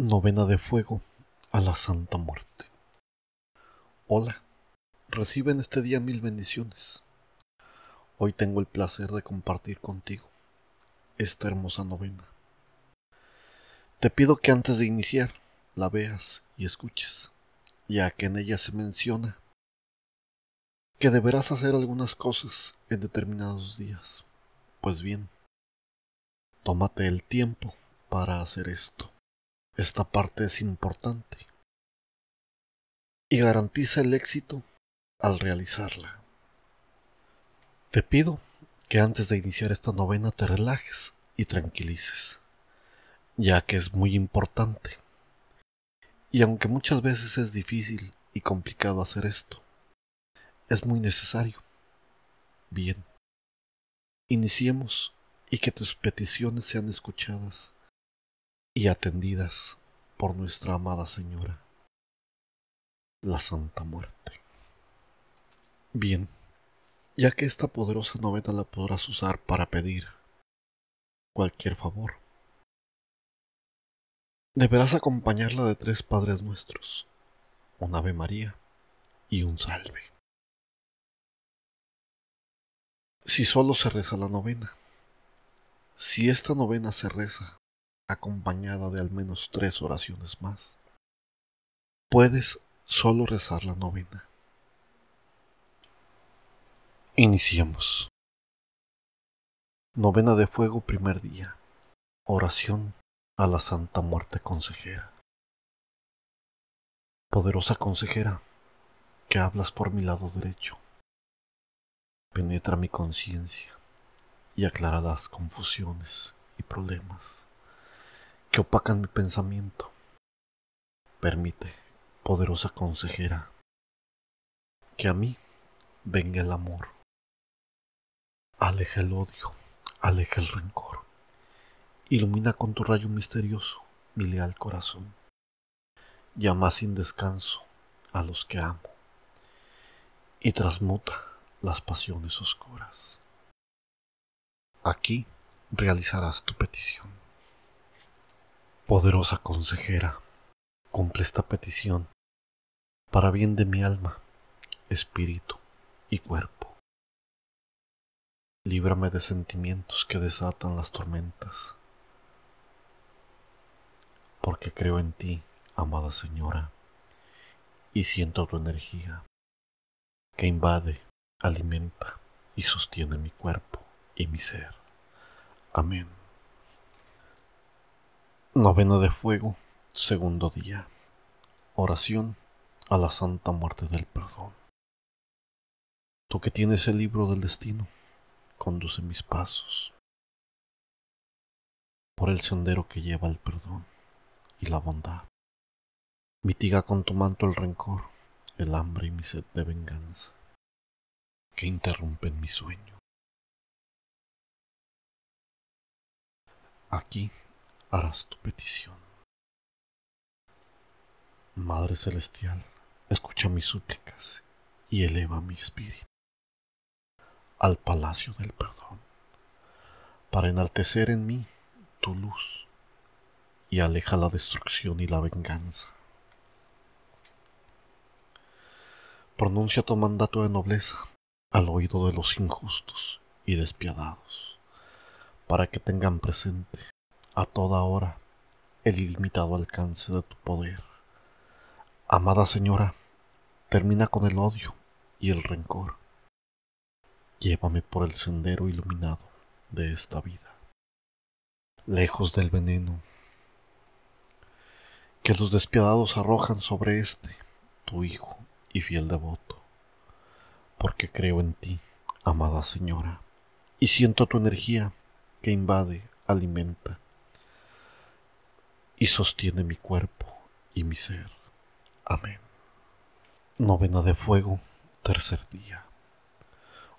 Novena de fuego a la Santa Muerte. Hola, reciben este día mil bendiciones. Hoy tengo el placer de compartir contigo esta hermosa novena. Te pido que antes de iniciar la veas y escuches, ya que en ella se menciona que deberás hacer algunas cosas en determinados días. Pues bien, tómate el tiempo para hacer esto. Esta parte es importante y garantiza el éxito al realizarla. Te pido que antes de iniciar esta novena te relajes y tranquilices, ya que es muy importante. Y aunque muchas veces es difícil y complicado hacer esto, es muy necesario. Bien, iniciemos y que tus peticiones sean escuchadas y atendidas por nuestra amada Señora, la Santa Muerte. Bien, ya que esta poderosa novena la podrás usar para pedir cualquier favor, deberás acompañarla de tres Padres Nuestros, un Ave María y un Salve. Si solo se reza la novena, si esta novena se reza acompañada de al menos tres oraciones más. Puedes solo rezar la novena. Iniciemos. Novena de fuego primer día. Oración a la Santa Muerte Consejera. Poderosa consejera, que hablas por mi lado derecho, penetra mi conciencia y aclara las confusiones y problemas que opacan mi pensamiento. Permite, poderosa consejera, que a mí venga el amor. Aleja el odio, aleja el rencor. Ilumina con tu rayo misterioso mi leal corazón. Llama sin descanso a los que amo y transmuta las pasiones oscuras. Aquí realizarás tu petición. Poderosa consejera, cumple esta petición para bien de mi alma, espíritu y cuerpo. Líbrame de sentimientos que desatan las tormentas, porque creo en ti, amada Señora, y siento tu energía que invade, alimenta y sostiene mi cuerpo y mi ser. Amén. Novena de Fuego, segundo día. Oración a la Santa Muerte del Perdón. Tú que tienes el libro del destino, conduce mis pasos por el sendero que lleva el perdón y la bondad. Mitiga con tu manto el rencor, el hambre y mi sed de venganza, que interrumpen mi sueño. Aquí harás tu petición. Madre Celestial, escucha mis súplicas y eleva mi espíritu al palacio del perdón, para enaltecer en mí tu luz y aleja la destrucción y la venganza. Pronuncia tu mandato de nobleza al oído de los injustos y despiadados, para que tengan presente a toda hora el ilimitado alcance de tu poder. Amada Señora, termina con el odio y el rencor. Llévame por el sendero iluminado de esta vida, lejos del veneno que los despiadados arrojan sobre este, tu Hijo y fiel devoto, porque creo en ti, amada Señora, y siento tu energía que invade, alimenta y sostiene mi cuerpo y mi ser. Amén. Novena de Fuego, tercer día.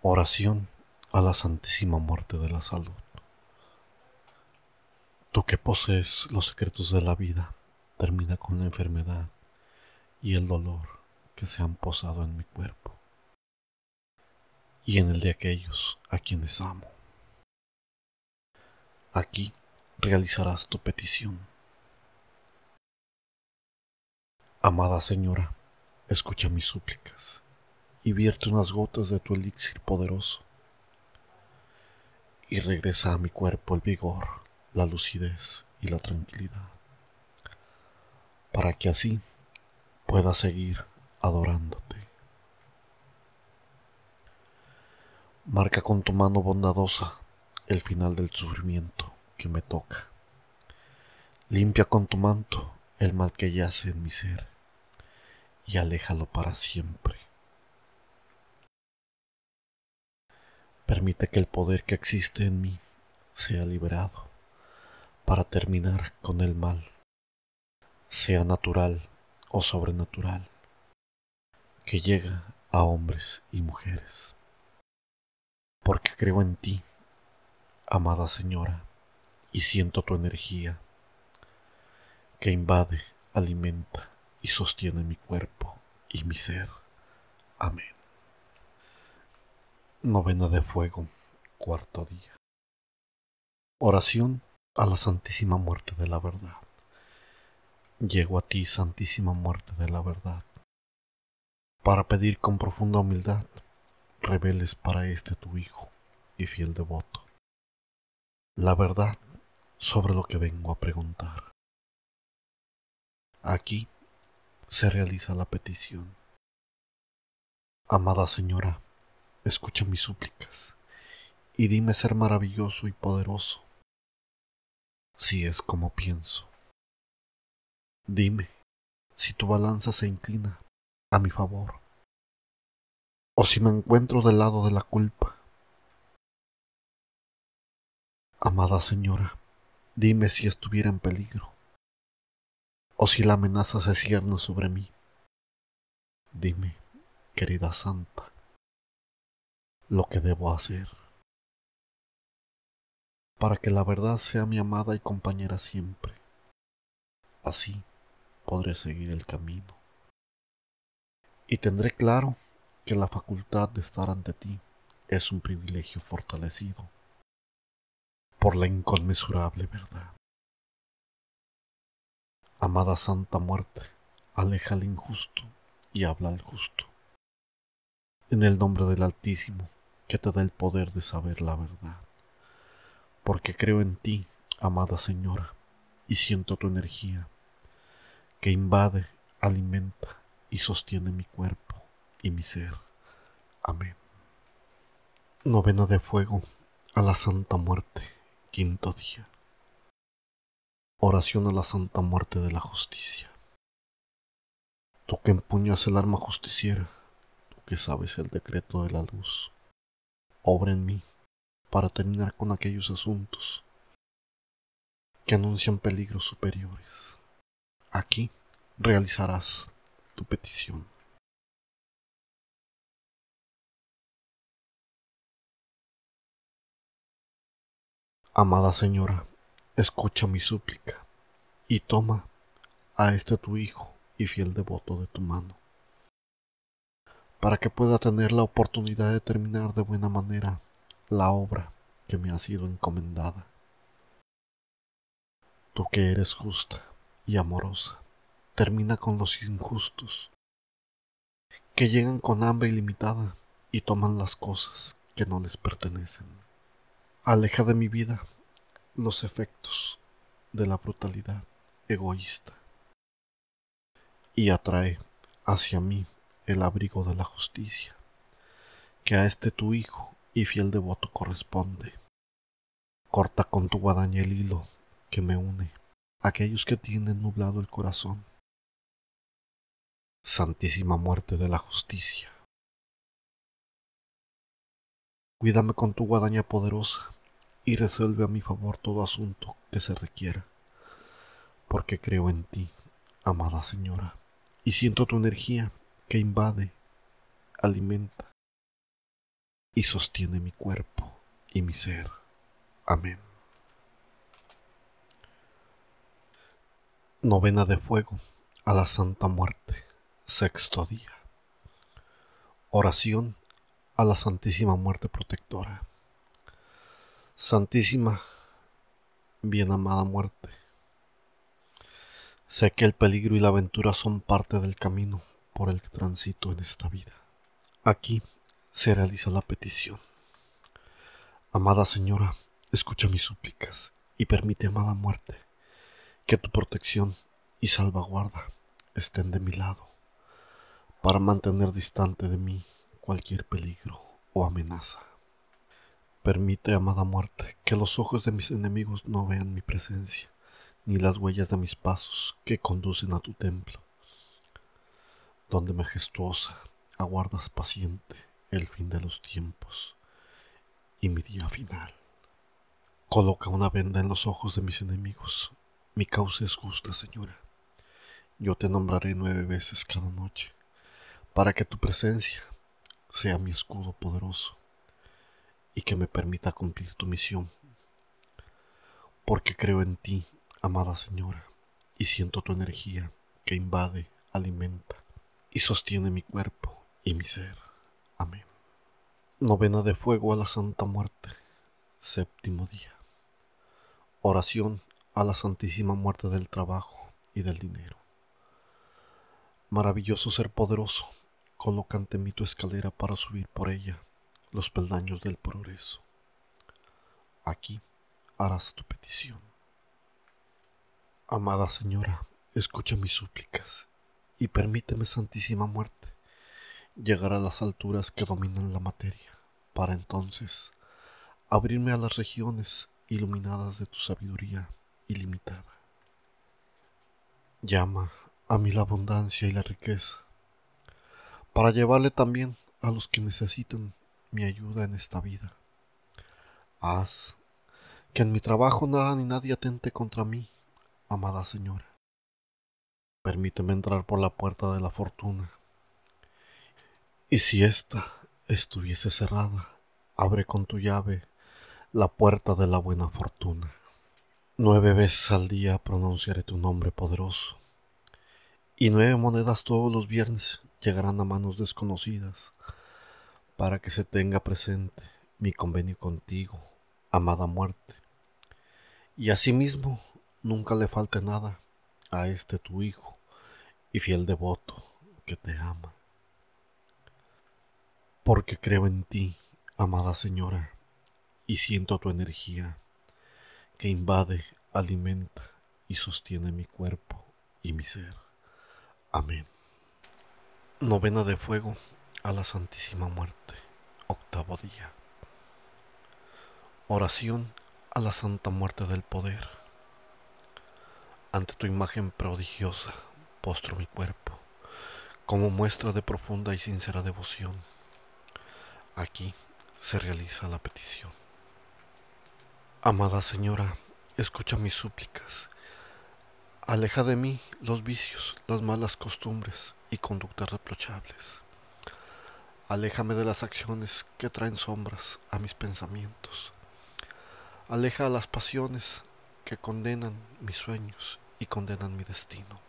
Oración a la Santísima Muerte de la Salud. Tú que posees los secretos de la vida, termina con la enfermedad y el dolor que se han posado en mi cuerpo y en el de aquellos a quienes amo. Aquí realizarás tu petición Amada Señora, escucha mis súplicas y vierte unas gotas de tu elixir poderoso y regresa a mi cuerpo el vigor, la lucidez y la tranquilidad, para que así pueda seguir adorándote. Marca con tu mano bondadosa el final del sufrimiento que me toca. Limpia con tu manto el mal que yace en mi ser y aléjalo para siempre. Permite que el poder que existe en mí sea liberado para terminar con el mal, sea natural o sobrenatural, que llega a hombres y mujeres. Porque creo en ti, amada Señora, y siento tu energía que invade, alimenta y sostiene mi cuerpo y mi ser. Amén. Novena de Fuego, cuarto día. Oración a la Santísima Muerte de la Verdad. Llego a ti, Santísima Muerte de la Verdad, para pedir con profunda humildad reveles para este tu Hijo y fiel devoto la verdad sobre lo que vengo a preguntar. Aquí se realiza la petición. Amada Señora, escucha mis súplicas y dime ser maravilloso y poderoso, si es como pienso. Dime si tu balanza se inclina a mi favor, o si me encuentro del lado de la culpa Amada Señora, dime si estuviera en peligro, o si la amenaza se cierne sobre mí. Dime, querida Santa, lo que debo hacer para que la verdad sea mi amada y compañera siempre. Así podré seguir el camino. Y tendré claro que la facultad de estar ante ti es un privilegio fortalecido por la inconmensurable verdad. Amada Santa Muerte, aleja al injusto y habla al justo. En el nombre del Altísimo, que te da el poder de saber la verdad. Porque creo en ti, amada Señora, y siento tu energía, que invade, alimenta y sostiene mi cuerpo y mi ser. Amén. Novena de fuego a la Santa Muerte Quinto día. Oración a la Santa Muerte de la Justicia. Tú que empuñas el arma justiciera, tú que sabes el decreto de la luz, obra en mí para terminar con aquellos asuntos que anuncian peligros superiores. Aquí realizarás tu petición. Amada Señora, escucha mi súplica y toma a este tu Hijo y fiel devoto de tu mano, para que pueda tener la oportunidad de terminar de buena manera la obra que me ha sido encomendada. Tú que eres justa y amorosa, termina con los injustos, que llegan con hambre ilimitada y toman las cosas que no les pertenecen aleja de mi vida los efectos de la brutalidad egoísta y atrae hacia mí el abrigo de la justicia, que a este tu hijo y fiel devoto corresponde. Corta con tu guadaña el hilo que me une a aquellos que tienen nublado el corazón. Santísima muerte de la justicia Cuídame con tu guadaña poderosa y resuelve a mi favor todo asunto que se requiera, porque creo en ti, amada Señora, y siento tu energía que invade, alimenta y sostiene mi cuerpo y mi ser. Amén. Novena de fuego a la Santa Muerte, sexto día. Oración a la Santísima Muerte Protectora. Santísima, bien amada muerte, Sé que el peligro y la aventura son parte del camino por el que transito en esta vida. Aquí se realiza la petición. Amada Señora, escucha mis súplicas y permite, amada muerte, que tu protección y salvaguarda estén de mi lado para mantener distante de mí cualquier peligro o amenaza. Permite, amada muerte, que los ojos de mis enemigos no vean mi presencia, ni las huellas de mis pasos que conducen a tu templo, donde majestuosa aguardas paciente el fin de los tiempos y mi día final. Coloca una venda en los ojos de mis enemigos. Mi causa es justa, Señora. Yo te nombraré nueve veces cada noche, para que tu presencia sea mi escudo poderoso y que me permita cumplir tu misión. Porque creo en ti, amada Señora, y siento tu energía que invade, alimenta y sostiene mi cuerpo y mi ser. Amén. Novena de fuego a la Santa Muerte. Séptimo día. Oración a la Santísima Muerte del trabajo y del dinero. Maravilloso ser poderoso, coloca ante mí tu escalera para subir por ella los peldaños del progreso. Aquí harás tu petición. Amada Señora, escucha mis súplicas y permíteme, Santísima Muerte, llegar a las alturas que dominan la materia, para entonces abrirme a las regiones iluminadas de tu sabiduría ilimitada. Llama a mí la abundancia y la riqueza, para llevarle también a los que necesitan mi ayuda en esta vida. Haz que en mi trabajo nada ni nadie atente contra mí, amada Señora. Permíteme entrar por la puerta de la fortuna. Y si ésta estuviese cerrada, abre con tu llave la puerta de la buena fortuna. Nueve veces al día pronunciaré tu nombre poderoso, y nueve monedas todos los viernes llegarán a manos desconocidas para que se tenga presente mi convenio contigo, amada muerte. Y asimismo nunca le falte nada a este tu Hijo y fiel devoto que te ama. Porque creo en ti, amada Señora, y siento tu energía que invade, alimenta y sostiene mi cuerpo y mi ser. Amén. Novena de fuego a la Santísima Muerte, octavo día. Oración a la Santa Muerte del Poder. Ante tu imagen prodigiosa postro mi cuerpo, como muestra de profunda y sincera devoción. Aquí se realiza la petición. Amada Señora, escucha mis súplicas. Aleja de mí los vicios, las malas costumbres y conductas reprochables. Aléjame de las acciones que traen sombras a mis pensamientos. Aleja a las pasiones que condenan mis sueños y condenan mi destino.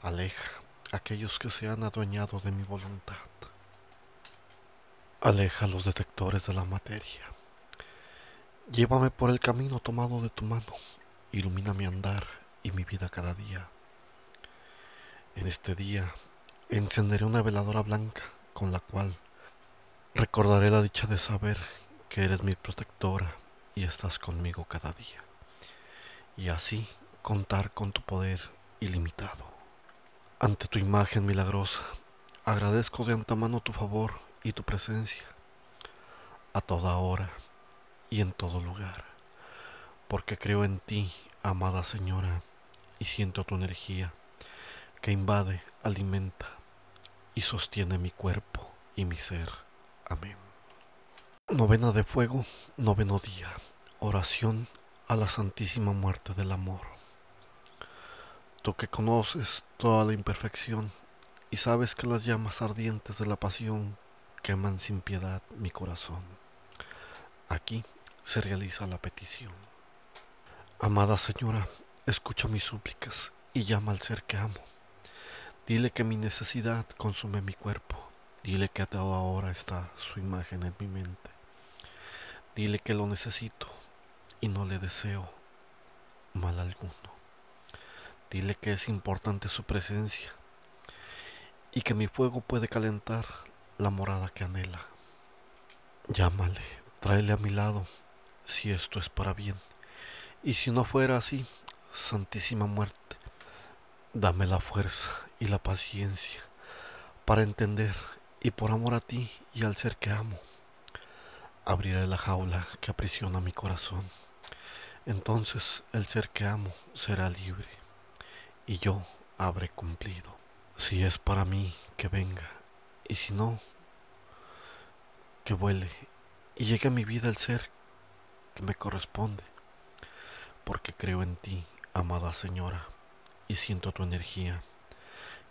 Aleja a aquellos que se han adueñado de mi voluntad. Aleja a los detectores de la materia. Llévame por el camino tomado de tu mano. Ilumina mi andar y mi vida cada día. En este día encenderé una veladora blanca con la cual recordaré la dicha de saber que eres mi protectora y estás conmigo cada día, y así contar con tu poder ilimitado. Ante tu imagen milagrosa, agradezco de antemano tu favor y tu presencia, a toda hora y en todo lugar, porque creo en ti, amada Señora, y siento tu energía que invade, alimenta y sostiene mi cuerpo y mi ser. Amén. Novena de fuego, noveno día. Oración a la Santísima Muerte del Amor. Tú que conoces toda la imperfección y sabes que las llamas ardientes de la pasión queman sin piedad mi corazón. Aquí se realiza la petición. Amada Señora, escucha mis súplicas y llama al ser que amo Dile que mi necesidad consume mi cuerpo. Dile que a toda hora está su imagen en mi mente. Dile que lo necesito y no le deseo mal alguno. Dile que es importante su presencia y que mi fuego puede calentar la morada que anhela. Llámale, tráele a mi lado, si esto es para bien. Y si no fuera así, Santísima Muerte, dame la fuerza y la paciencia para entender y por amor a ti y al ser que amo, abriré la jaula que aprisiona mi corazón. Entonces el ser que amo será libre y yo habré cumplido. Si es para mí, que venga, y si no, que vuele y llegue a mi vida el ser que me corresponde, porque creo en ti, amada Señora, y siento tu energía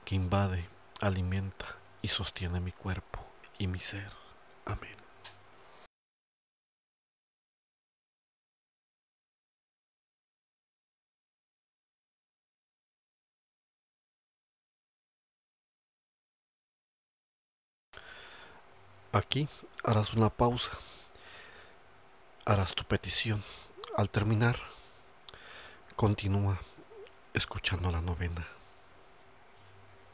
que invade, alimenta y sostiene mi cuerpo y mi ser. Amén. Aquí harás una pausa, harás tu petición. Al terminar, continúa escuchando la novena.